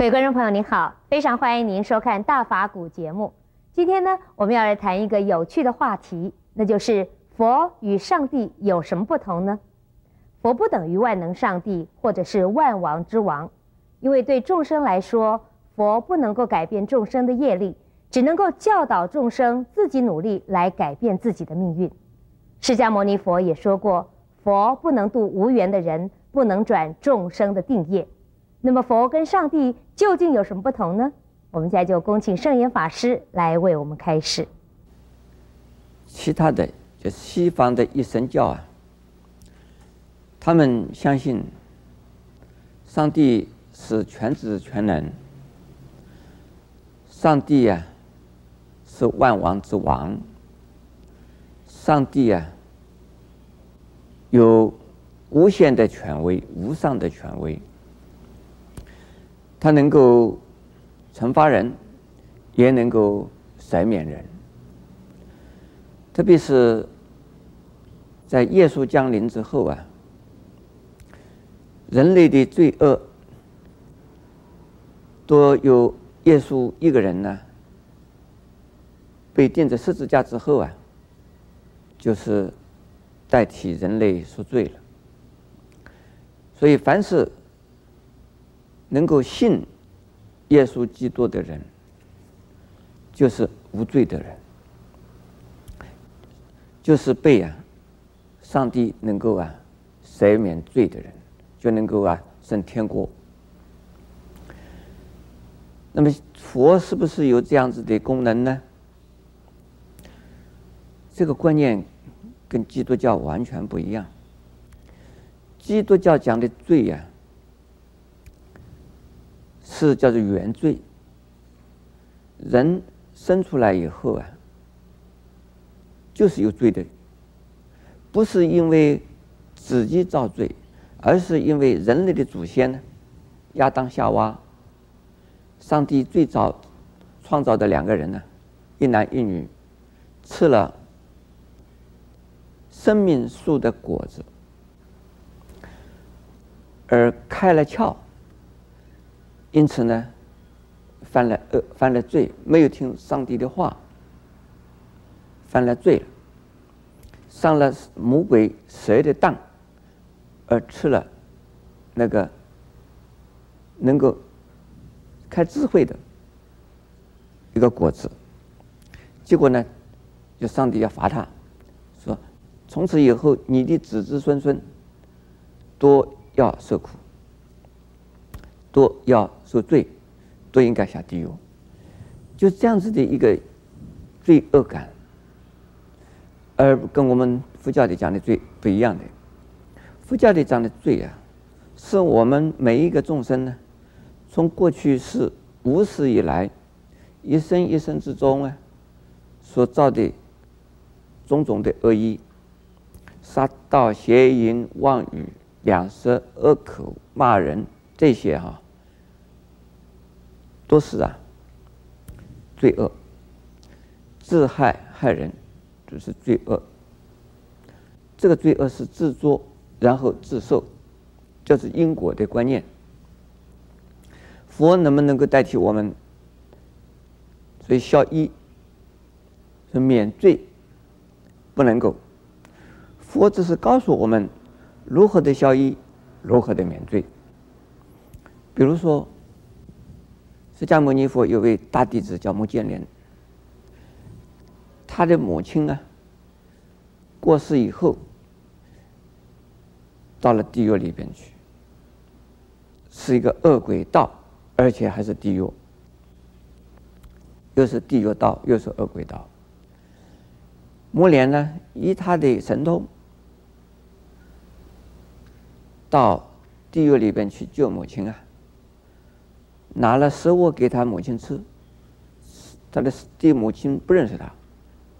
各位观众朋友，您好，非常欢迎您收看《大法古》节目。今天呢，我们要来谈一个有趣的话题，那就是佛与上帝有什么不同呢？佛不等于万能上帝，或者是万王之王，因为对众生来说，佛不能够改变众生的业力，只能够教导众生自己努力来改变自己的命运。释迦牟尼佛也说过，佛不能度无缘的人，不能转众生的定业。那么佛跟上帝究竟有什么不同呢？我们现在就恭请圣严法师来为我们开示。其他的就西方的一神教啊，他们相信上帝是全知全能，上帝啊是万王之王，上帝啊有无限的权威，无上的权威。他能够惩罚人，也能够赦免人。特别是在耶稣降临之后啊，人类的罪恶都由耶稣一个人呢被钉在十字架之后啊，就是代替人类赎罪了。所以凡是。能够信耶稣基督的人，就是无罪的人，就是被啊上帝能够啊赦免罪的人，就能够啊升天国。那么佛是不是有这样子的功能呢？这个观念跟基督教完全不一样。基督教讲的罪呀、啊。是叫做原罪。人生出来以后啊，就是有罪的，不是因为自己造罪，而是因为人类的祖先呢，亚当夏娃，上帝最早创造的两个人呢，一男一女，吃了生命树的果子，而开了窍。因此呢，犯了恶，犯了罪，没有听上帝的话，犯了罪了，上了魔鬼蛇的当，而吃了那个能够开智慧的一个果子，结果呢，就上帝要罚他，说从此以后你的子子孙孙都要受苦。都要受罪，都应该下地狱，就这样子的一个罪恶感，而跟我们佛教里讲的罪不一样的。佛教里讲的罪啊，是我们每一个众生呢，从过去世无始以来，一生一生之中啊，所造的种种的恶意，杀盗邪淫妄语两舌恶口骂人。这些哈、啊，都是啊，罪恶，自害害人，就是罪恶。这个罪恶是自作，然后自受，就是因果的观念。佛能不能够代替我们？所以消一是免罪，不能够。佛只是告诉我们如何的消一，如何的免罪。比如说，释迦牟尼佛有位大弟子叫目犍连，他的母亲啊过世以后，到了地狱里边去，是一个恶鬼道，而且还是地狱，又是地狱道，又是恶鬼道。目连呢，以他的神通到地狱里边去救母亲啊。拿了食物给他母亲吃，他的第母亲不认识他。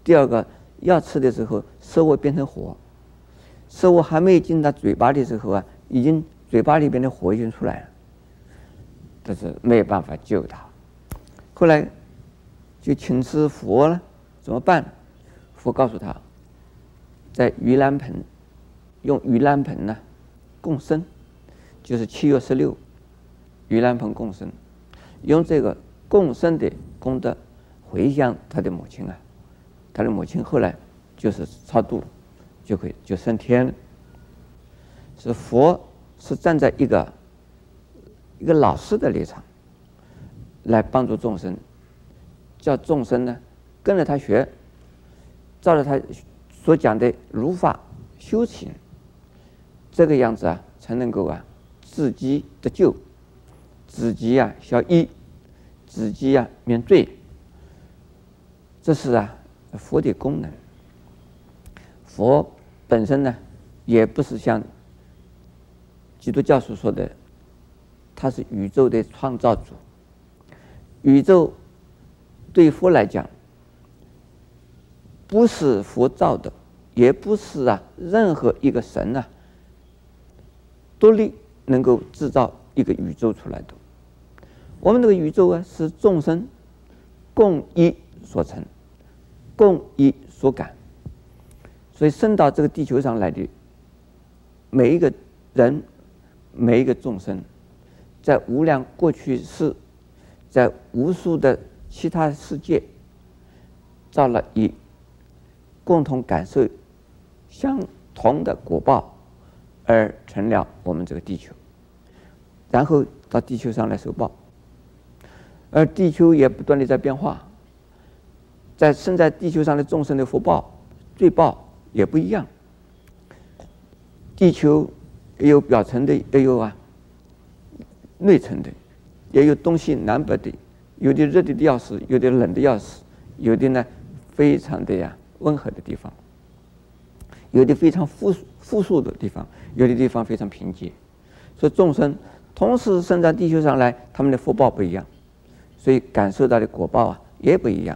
第二个要吃的时候，食物变成火，食物还没进他嘴巴的时候啊，已经嘴巴里边的火已经出来了，但是没有办法救他。后来就请示佛了，怎么办？佛告诉他，在盂兰盆用盂兰盆呢供生，就是七月十六。盂兰盆共生，用这个共生的功德回向他的母亲啊，他的母亲后来就是超度，就会就升天了。是佛是站在一个一个老师的立场来帮助众生，叫众生呢跟着他学，照着他所讲的如法修行，这个样子啊才能够啊自己得救，自己啊消业，自己啊免罪。这是啊佛的功能。佛本身呢也不是像基督教所说的，他是宇宙的创造主。宇宙对佛来讲，不是佛造的，也不是啊任何一个神啊独立能够制造一个宇宙出来的。我们这个宇宙啊，是众生共一所成，共一所感。所以生到这个地球上来的每一个人。每一个众生，在无量过去世，在无数的其他世界，造了一共同感受相同的果报，而成了我们这个地球，然后到地球上来受报，而地球也不断的在变化，在生在地球上的众生的福报、罪报也不一样，地球。也有表层的，也有啊内层的，也有东西南北的，有的热的要死，有的冷的要死，有的呢非常的呀温和的地方，有的非常富富庶的地方，有的地方非常贫瘠，所以众生同时生在地球上来，他们的福报不一样，所以感受到的果报啊也不一样。